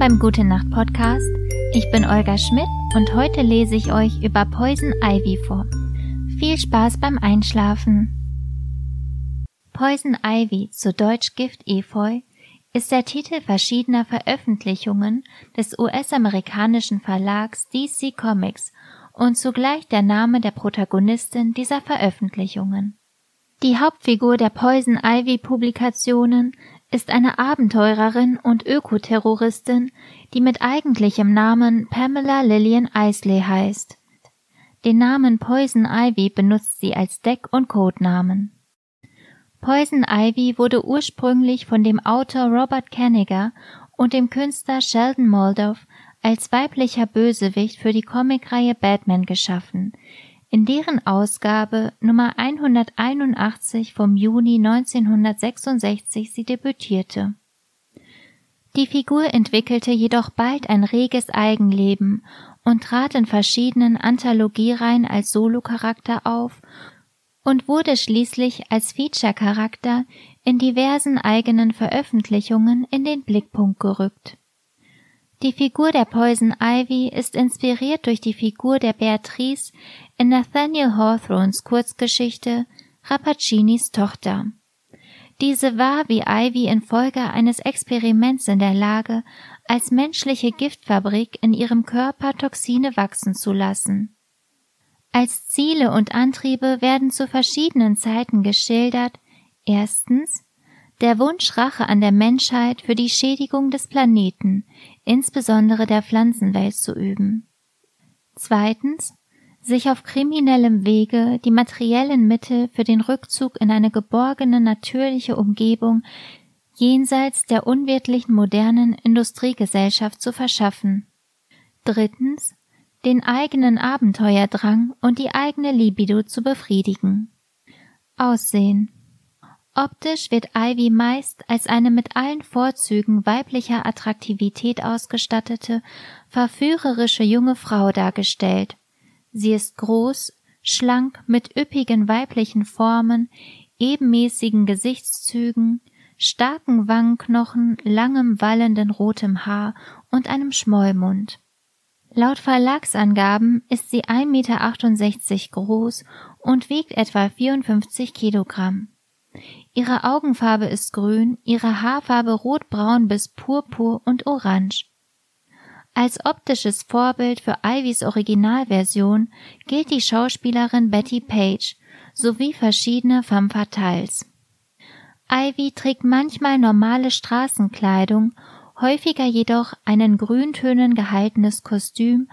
beim Gute Nacht Podcast. Ich bin Olga Schmidt und heute lese ich euch über Poison Ivy vor. Viel Spaß beim Einschlafen. Poison Ivy, zu Deutsch Gift Efeu, ist der Titel verschiedener Veröffentlichungen des US-amerikanischen Verlags DC Comics und zugleich der Name der Protagonistin dieser Veröffentlichungen. Die Hauptfigur der Poison Ivy Publikationen ist eine Abenteurerin und Ökoterroristin, die mit eigentlichem Namen Pamela Lillian Isley heißt. Den Namen Poison Ivy benutzt sie als Deck- und Codenamen. Poison Ivy wurde ursprünglich von dem Autor Robert Kanigher und dem Künstler Sheldon Moldoff als weiblicher Bösewicht für die Comicreihe Batman geschaffen, in deren Ausgabe Nummer 181 vom Juni 1966 sie debütierte. Die Figur entwickelte jedoch bald ein reges Eigenleben und trat in verschiedenen Anthologiereihen als Solocharakter auf und wurde schließlich als Feature-Charakter in diversen eigenen Veröffentlichungen in den Blickpunkt gerückt. Die Figur der Poison Ivy ist inspiriert durch die Figur der Beatrice in Nathaniel Hawthorns Kurzgeschichte Rappacinis Tochter. Diese war wie Ivy infolge eines Experiments in der Lage, als menschliche Giftfabrik in ihrem Körper Toxine wachsen zu lassen. Als Ziele und Antriebe werden zu verschiedenen Zeiten geschildert, erstens der Wunsch Rache an der Menschheit für die Schädigung des Planeten, insbesondere der Pflanzenwelt zu üben. Zweitens sich auf kriminellem Wege die materiellen Mittel für den Rückzug in eine geborgene natürliche Umgebung jenseits der unwirtlichen modernen Industriegesellschaft zu verschaffen. Drittens, den eigenen Abenteuerdrang und die eigene Libido zu befriedigen. Aussehen. Optisch wird Ivy meist als eine mit allen Vorzügen weiblicher Attraktivität ausgestattete, verführerische junge Frau dargestellt, Sie ist groß, schlank mit üppigen weiblichen Formen, ebenmäßigen Gesichtszügen, starken Wangenknochen, langem wallenden rotem Haar und einem Schmollmund. Laut Verlagsangaben ist sie 1,68 Meter groß und wiegt etwa 54 Kilogramm. Ihre Augenfarbe ist grün, ihre Haarfarbe rotbraun bis purpur und orange. Als optisches Vorbild für Ivys Originalversion gilt die Schauspielerin Betty Page sowie verschiedene femme fatales. Ivy trägt manchmal normale Straßenkleidung, häufiger jedoch ein in Grüntönen gehaltenes Kostüm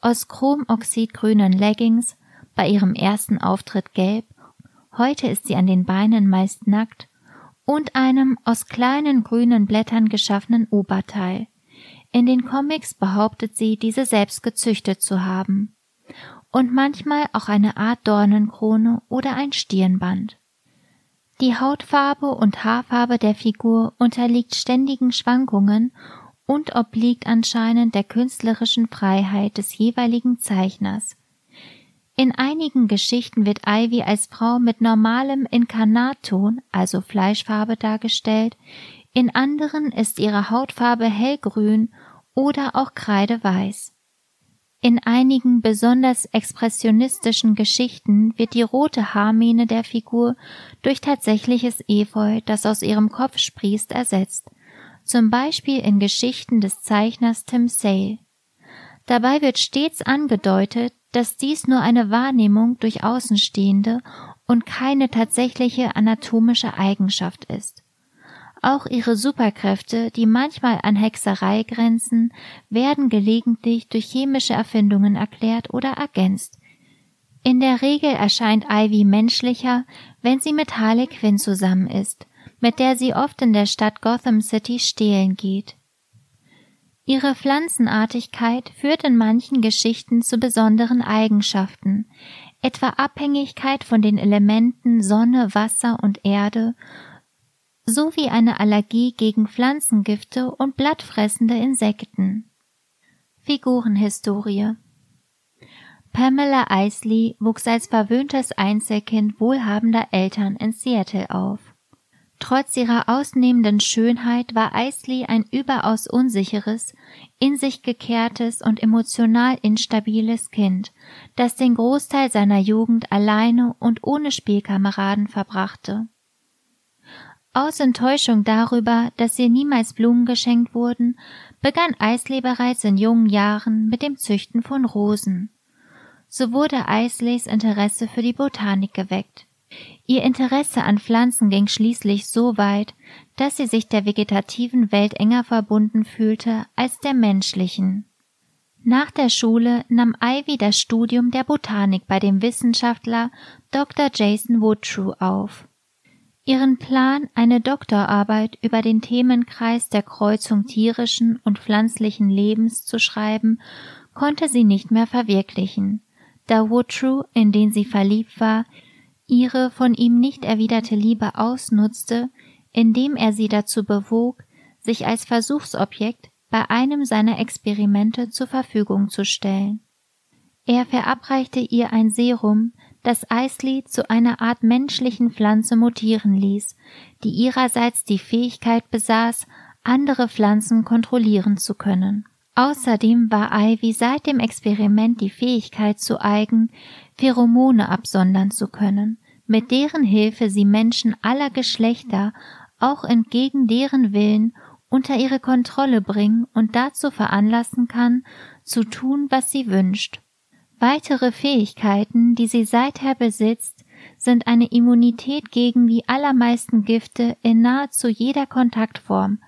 aus chromoxidgrünen Leggings, bei ihrem ersten Auftritt gelb, heute ist sie an den Beinen meist nackt, und einem aus kleinen grünen Blättern geschaffenen Oberteil. In den Comics behauptet sie, diese selbst gezüchtet zu haben. Und manchmal auch eine Art Dornenkrone oder ein Stirnband. Die Hautfarbe und Haarfarbe der Figur unterliegt ständigen Schwankungen und obliegt anscheinend der künstlerischen Freiheit des jeweiligen Zeichners. In einigen Geschichten wird Ivy als Frau mit normalem Inkarnatton, also Fleischfarbe dargestellt, in anderen ist ihre Hautfarbe hellgrün oder auch kreideweiß. In einigen besonders expressionistischen Geschichten wird die rote Haarmähne der Figur durch tatsächliches Efeu, das aus ihrem Kopf sprießt, ersetzt, zum Beispiel in Geschichten des Zeichners Tim Sale. Dabei wird stets angedeutet, dass dies nur eine Wahrnehmung durch Außenstehende und keine tatsächliche anatomische Eigenschaft ist. Auch ihre Superkräfte, die manchmal an Hexerei grenzen, werden gelegentlich durch chemische Erfindungen erklärt oder ergänzt. In der Regel erscheint Ivy menschlicher, wenn sie mit Harley Quinn zusammen ist, mit der sie oft in der Stadt Gotham City stehlen geht. Ihre Pflanzenartigkeit führt in manchen Geschichten zu besonderen Eigenschaften, etwa Abhängigkeit von den Elementen Sonne, Wasser und Erde sowie eine Allergie gegen Pflanzengifte und blattfressende Insekten. Figurenhistorie Pamela Isley wuchs als verwöhntes Einzelkind wohlhabender Eltern in Seattle auf. Trotz ihrer ausnehmenden Schönheit war Eisley ein überaus unsicheres, in sich gekehrtes und emotional instabiles Kind, das den Großteil seiner Jugend alleine und ohne Spielkameraden verbrachte. Aus Enttäuschung darüber, dass ihr niemals Blumen geschenkt wurden, begann Eisley bereits in jungen Jahren mit dem Züchten von Rosen. So wurde Eisleys Interesse für die Botanik geweckt. Ihr Interesse an Pflanzen ging schließlich so weit, dass sie sich der vegetativen Welt enger verbunden fühlte als der menschlichen. Nach der Schule nahm Ivy das Studium der Botanik bei dem Wissenschaftler Dr. Jason Woodtrue auf. Ihren Plan, eine Doktorarbeit über den Themenkreis der Kreuzung tierischen und pflanzlichen Lebens zu schreiben, konnte sie nicht mehr verwirklichen, da Woodtrue, in den sie verliebt war, ihre von ihm nicht erwiderte Liebe ausnutzte, indem er sie dazu bewog, sich als Versuchsobjekt bei einem seiner Experimente zur Verfügung zu stellen. Er verabreichte ihr ein Serum, das Eisley zu einer Art menschlichen Pflanze mutieren ließ, die ihrerseits die Fähigkeit besaß, andere Pflanzen kontrollieren zu können. Außerdem war Ivy seit dem Experiment die Fähigkeit zu eigen, Pheromone absondern zu können, mit deren Hilfe sie Menschen aller Geschlechter auch entgegen deren Willen unter ihre Kontrolle bringen und dazu veranlassen kann, zu tun, was sie wünscht. Weitere Fähigkeiten, die sie seither besitzt, sind eine Immunität gegen die allermeisten Gifte in nahezu jeder Kontaktform,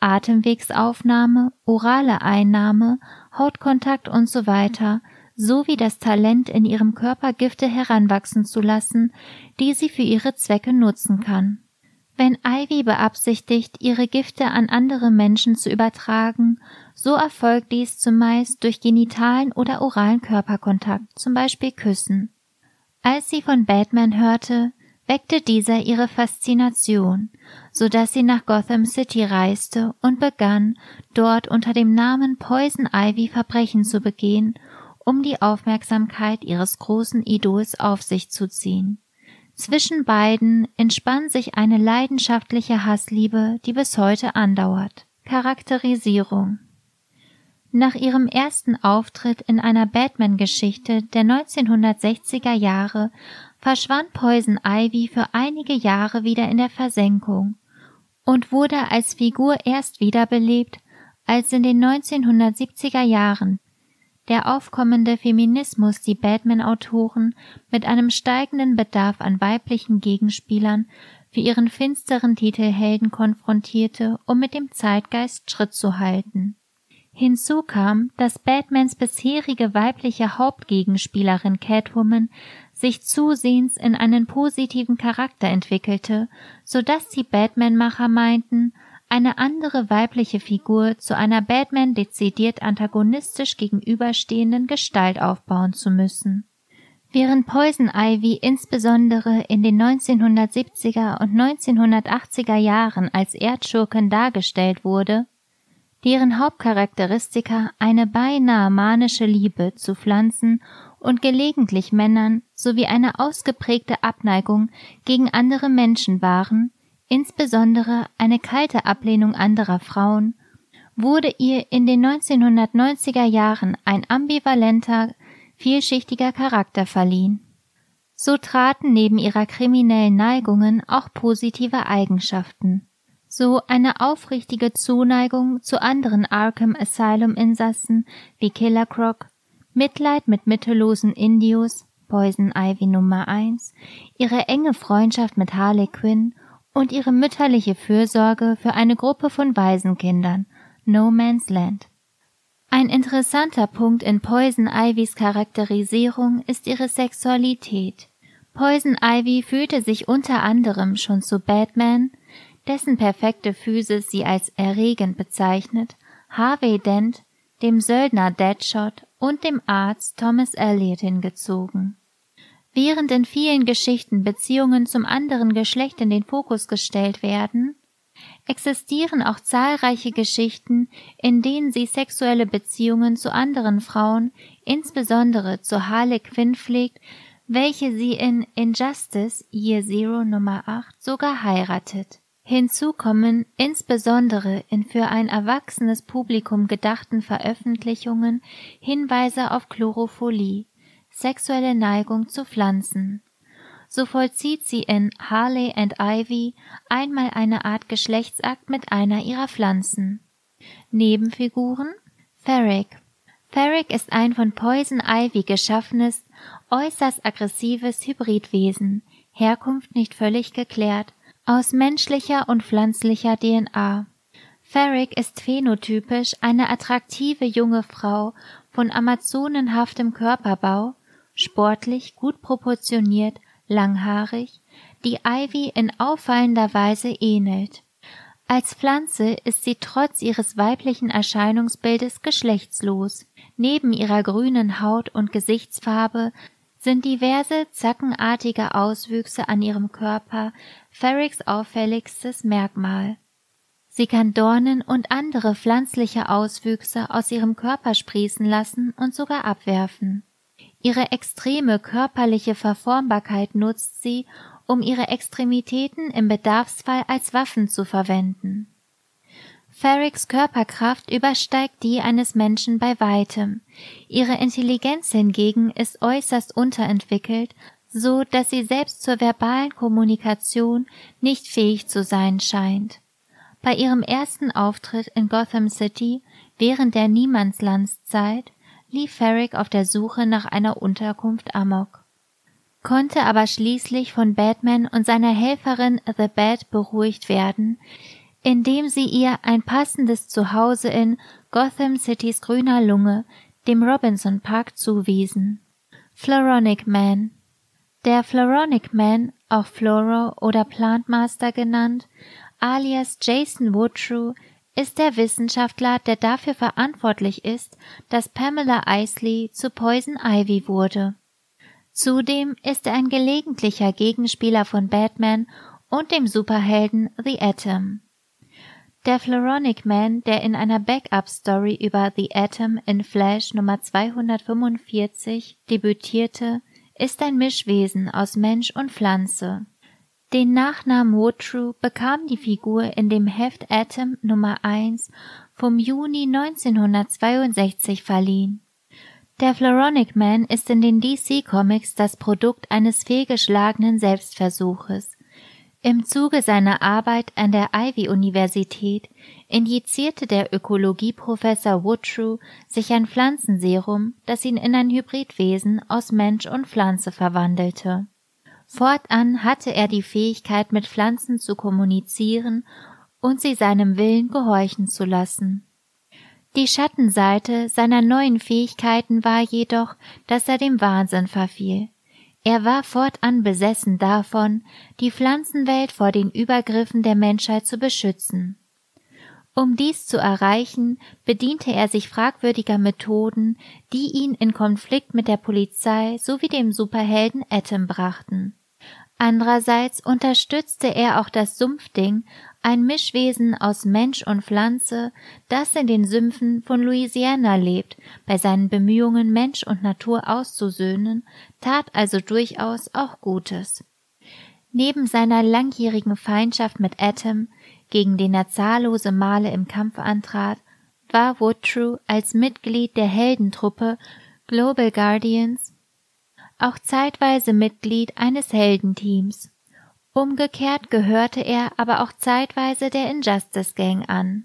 Atemwegsaufnahme, orale Einnahme, Hautkontakt und so weiter sowie das Talent, in ihrem Körper Gifte heranwachsen zu lassen, die sie für ihre Zwecke nutzen kann. Wenn Ivy beabsichtigt, ihre Gifte an andere Menschen zu übertragen, so erfolgt dies zumeist durch genitalen oder oralen Körperkontakt, zum Beispiel Küssen. Als sie von Batman hörte, weckte dieser ihre Faszination, so dass sie nach Gotham City reiste und begann, dort unter dem Namen Poison Ivy Verbrechen zu begehen um die Aufmerksamkeit ihres großen Idols auf sich zu ziehen. Zwischen beiden entspann sich eine leidenschaftliche Hassliebe, die bis heute andauert. Charakterisierung Nach ihrem ersten Auftritt in einer Batman-Geschichte der 1960er Jahre verschwand Poison Ivy für einige Jahre wieder in der Versenkung und wurde als Figur erst wiederbelebt, als in den 1970er Jahren der aufkommende Feminismus die Batman-Autoren mit einem steigenden Bedarf an weiblichen Gegenspielern für ihren finsteren Titelhelden konfrontierte, um mit dem Zeitgeist Schritt zu halten. Hinzu kam, dass Batmans bisherige weibliche Hauptgegenspielerin Catwoman sich zusehends in einen positiven Charakter entwickelte, so dass die Batman-Macher meinten, eine andere weibliche Figur zu einer Batman dezidiert antagonistisch gegenüberstehenden Gestalt aufbauen zu müssen. Während Poison Ivy insbesondere in den 1970er und 1980er Jahren als Erdschurken dargestellt wurde, deren Hauptcharakteristika eine beinahe manische Liebe zu Pflanzen und gelegentlich Männern sowie eine ausgeprägte Abneigung gegen andere Menschen waren, insbesondere eine kalte Ablehnung anderer Frauen, wurde ihr in den 1990er Jahren ein ambivalenter, vielschichtiger Charakter verliehen. So traten neben ihrer kriminellen Neigungen auch positive Eigenschaften, so eine aufrichtige Zuneigung zu anderen Arkham Asylum Insassen wie Killer Croc, Mitleid mit mittellosen Indios, Poison Ivy Nummer 1, ihre enge Freundschaft mit Harley Quinn und ihre mütterliche Fürsorge für eine Gruppe von Waisenkindern, No Man's Land. Ein interessanter Punkt in Poison Ivys Charakterisierung ist ihre Sexualität. Poison Ivy fühlte sich unter anderem schon zu Batman, dessen perfekte Physis sie als erregend bezeichnet, Harvey Dent, dem Söldner Deadshot und dem Arzt Thomas Elliot hingezogen. Während in vielen Geschichten Beziehungen zum anderen Geschlecht in den Fokus gestellt werden, existieren auch zahlreiche Geschichten, in denen sie sexuelle Beziehungen zu anderen Frauen, insbesondere zu Harley Quinn pflegt, welche sie in Injustice Year Zero Nummer 8 sogar heiratet. Hinzu kommen insbesondere in für ein erwachsenes Publikum gedachten Veröffentlichungen Hinweise auf Chlorophilie, sexuelle Neigung zu Pflanzen. So vollzieht sie in Harley and Ivy einmal eine Art Geschlechtsakt mit einer ihrer Pflanzen. Nebenfiguren Ferric Ferric ist ein von Poison Ivy geschaffenes, äußerst aggressives Hybridwesen, Herkunft nicht völlig geklärt, aus menschlicher und pflanzlicher DNA. Ferric ist phänotypisch eine attraktive junge Frau von amazonenhaftem Körperbau, sportlich, gut proportioniert, langhaarig, die Ivy in auffallender Weise ähnelt. Als Pflanze ist sie trotz ihres weiblichen Erscheinungsbildes geschlechtslos. Neben ihrer grünen Haut und Gesichtsfarbe sind diverse zackenartige Auswüchse an ihrem Körper Ferrics auffälligstes Merkmal. Sie kann Dornen und andere pflanzliche Auswüchse aus ihrem Körper sprießen lassen und sogar abwerfen. Ihre extreme körperliche Verformbarkeit nutzt sie, um ihre Extremitäten im Bedarfsfall als Waffen zu verwenden. Ferrics Körperkraft übersteigt die eines Menschen bei weitem. Ihre Intelligenz hingegen ist äußerst unterentwickelt, so dass sie selbst zur verbalen Kommunikation nicht fähig zu sein scheint. Bei ihrem ersten Auftritt in Gotham City während der Niemandslandszeit lief Ferric auf der Suche nach einer Unterkunft amok, konnte aber schließlich von Batman und seiner Helferin The Bat beruhigt werden, indem sie ihr ein passendes Zuhause in Gotham Citys grüner Lunge, dem Robinson Park, zuwiesen. Floronic Man Der Floronic Man, auch Floro oder Plantmaster genannt, alias Jason Woodrue, ist der Wissenschaftler, der dafür verantwortlich ist, dass Pamela Isley zu Poison Ivy wurde. Zudem ist er ein gelegentlicher Gegenspieler von Batman und dem Superhelden The Atom. Der Floronic Man, der in einer Backup-Story über The Atom in Flash Nummer 245 debütierte, ist ein Mischwesen aus Mensch und Pflanze. Den Nachnamen Woodrue bekam die Figur in dem Heft Atom Nummer 1 vom Juni 1962 verliehen. Der Floronic Man ist in den DC Comics das Produkt eines fehlgeschlagenen Selbstversuches. Im Zuge seiner Arbeit an der Ivy-Universität injizierte der Ökologieprofessor Woodrue sich ein Pflanzenserum, das ihn in ein Hybridwesen aus Mensch und Pflanze verwandelte. Fortan hatte er die Fähigkeit, mit Pflanzen zu kommunizieren und sie seinem Willen gehorchen zu lassen. Die Schattenseite seiner neuen Fähigkeiten war jedoch, dass er dem Wahnsinn verfiel. Er war fortan besessen davon, die Pflanzenwelt vor den Übergriffen der Menschheit zu beschützen. Um dies zu erreichen, bediente er sich fragwürdiger Methoden, die ihn in Konflikt mit der Polizei sowie dem Superhelden Atom brachten. Andererseits unterstützte er auch das Sumpfding, ein Mischwesen aus Mensch und Pflanze, das in den Sümpfen von Louisiana lebt, bei seinen Bemühungen, Mensch und Natur auszusöhnen, tat also durchaus auch Gutes. Neben seiner langjährigen Feindschaft mit Atom, gegen den er zahllose Male im Kampf antrat, war Woodrue als Mitglied der Heldentruppe Global Guardians auch zeitweise Mitglied eines Heldenteams. Umgekehrt gehörte er aber auch zeitweise der Injustice Gang an.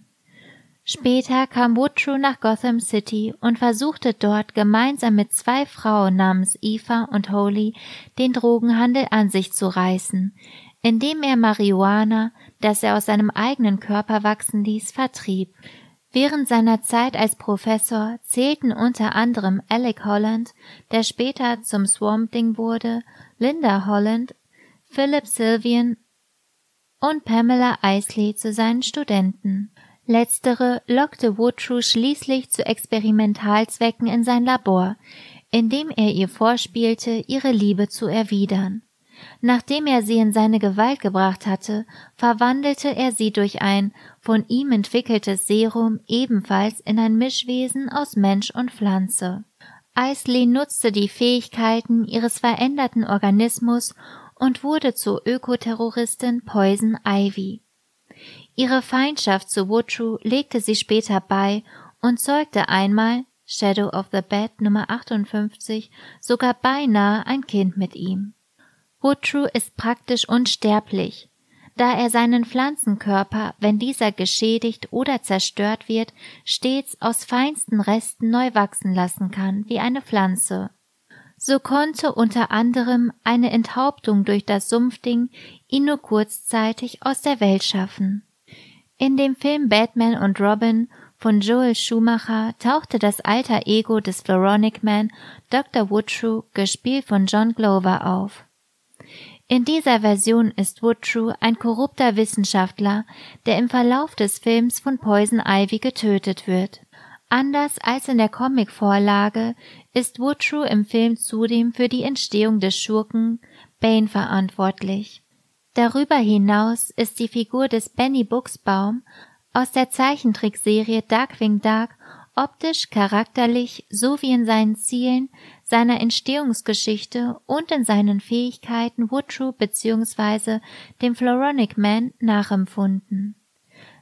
Später kam Woodrue nach Gotham City und versuchte dort gemeinsam mit zwei Frauen namens Eva und Holly den Drogenhandel an sich zu reißen, indem er Marihuana, das er aus seinem eigenen Körper wachsen ließ, vertrieb. Während seiner Zeit als Professor zählten unter anderem Alec Holland, der später zum Swamp Thing wurde, Linda Holland, Philip Sylvian und Pamela Isley zu seinen Studenten. Letztere lockte Woodrue schließlich zu Experimentalzwecken in sein Labor, indem er ihr vorspielte, ihre Liebe zu erwidern. Nachdem er sie in seine Gewalt gebracht hatte, verwandelte er sie durch ein von ihm entwickeltes Serum ebenfalls in ein Mischwesen aus Mensch und Pflanze. Isley nutzte die Fähigkeiten ihres veränderten Organismus und wurde zur Ökoterroristin Poison Ivy. Ihre Feindschaft zu Woodrow legte sie später bei und zeugte einmal, Shadow of the Bed Nummer 58, sogar beinahe ein Kind mit ihm. Woodrow ist praktisch unsterblich, da er seinen Pflanzenkörper, wenn dieser geschädigt oder zerstört wird, stets aus feinsten Resten neu wachsen lassen kann, wie eine Pflanze. So konnte unter anderem eine Enthauptung durch das Sumpfding ihn nur kurzzeitig aus der Welt schaffen. In dem Film Batman und Robin von Joel Schumacher tauchte das alter Ego des Floronic Man Dr. Woodrow, gespielt von John Glover, auf. In dieser Version ist Woodrow ein korrupter Wissenschaftler, der im Verlauf des Films von Poison Ivy getötet wird. Anders als in der Comicvorlage ist Woodrow im Film zudem für die Entstehung des Schurken Bane verantwortlich. Darüber hinaus ist die Figur des Benny Buchsbaum aus der Zeichentrickserie Darkwing Duck optisch, charakterlich sowie in seinen Zielen seiner Entstehungsgeschichte und in seinen Fähigkeiten Woodrow bzw. dem Floronic Man nachempfunden.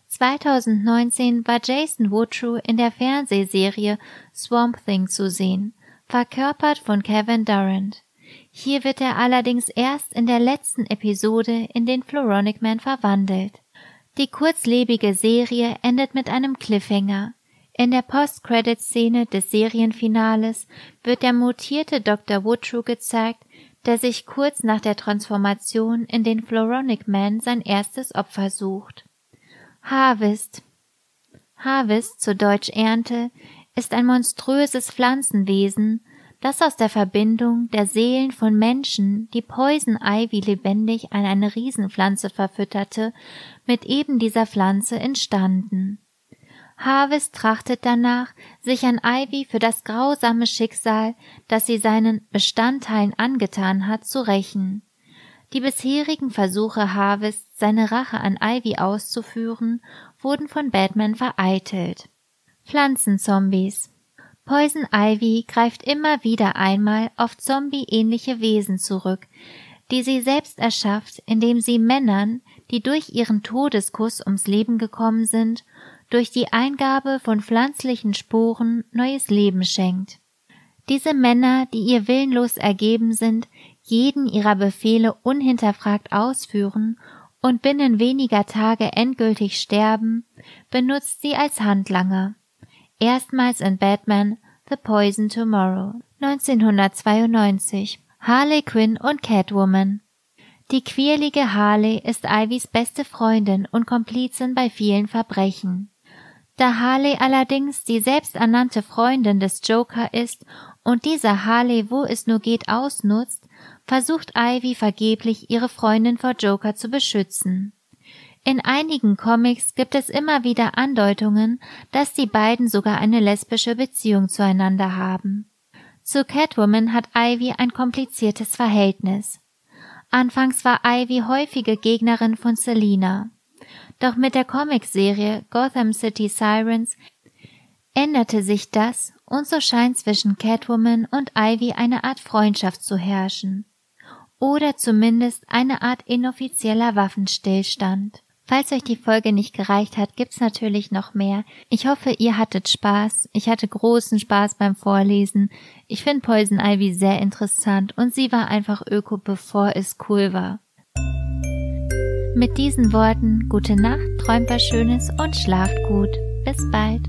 2019 war Jason Woodrow in der Fernsehserie Swamp Thing zu sehen, verkörpert von Kevin Durant. Hier wird er allerdings erst in der letzten Episode in den Floronic Man verwandelt. Die kurzlebige Serie endet mit einem Cliffhanger, in der Post-Credit-Szene des Serienfinales wird der mutierte Dr. Woodrow gezeigt, der sich kurz nach der Transformation in den Floronic Man sein erstes Opfer sucht. Harvest Harvest, zu Deutsch Ernte, ist ein monströses Pflanzenwesen, das aus der Verbindung der Seelen von Menschen, die Poison Ivy lebendig an eine Riesenpflanze verfütterte, mit eben dieser Pflanze entstanden. Harvest trachtet danach, sich an Ivy für das grausame Schicksal, das sie seinen Bestandteilen angetan hat, zu rächen. Die bisherigen Versuche Harvest, seine Rache an Ivy auszuführen, wurden von Batman vereitelt. Pflanzenzombies Poison Ivy greift immer wieder einmal auf zombie-ähnliche Wesen zurück, die sie selbst erschafft, indem sie Männern, die durch ihren Todeskuss ums Leben gekommen sind, durch die Eingabe von pflanzlichen Sporen neues Leben schenkt. Diese Männer, die ihr willenlos ergeben sind, jeden ihrer Befehle unhinterfragt ausführen und binnen weniger Tage endgültig sterben, benutzt sie als Handlanger. Erstmals in Batman The Poison Tomorrow 1992 Harley Quinn und Catwoman Die quirlige Harley ist Ivys beste Freundin und Komplizin bei vielen Verbrechen. Da Harley allerdings die selbsternannte Freundin des Joker ist und dieser Harley, wo es nur geht, ausnutzt, versucht Ivy vergeblich, ihre Freundin vor Joker zu beschützen. In einigen Comics gibt es immer wieder Andeutungen, dass die beiden sogar eine lesbische Beziehung zueinander haben. Zu Catwoman hat Ivy ein kompliziertes Verhältnis. Anfangs war Ivy häufige Gegnerin von Selina. Doch mit der Comicserie Gotham City Sirens änderte sich das und so scheint zwischen Catwoman und Ivy eine Art Freundschaft zu herrschen. Oder zumindest eine Art inoffizieller Waffenstillstand. Falls euch die Folge nicht gereicht hat, gibt's natürlich noch mehr. Ich hoffe, ihr hattet Spaß. Ich hatte großen Spaß beim Vorlesen. Ich finde Poison Ivy sehr interessant und sie war einfach Öko, bevor es cool war. Mit diesen Worten gute Nacht, träumt was Schönes und schlaft gut. Bis bald.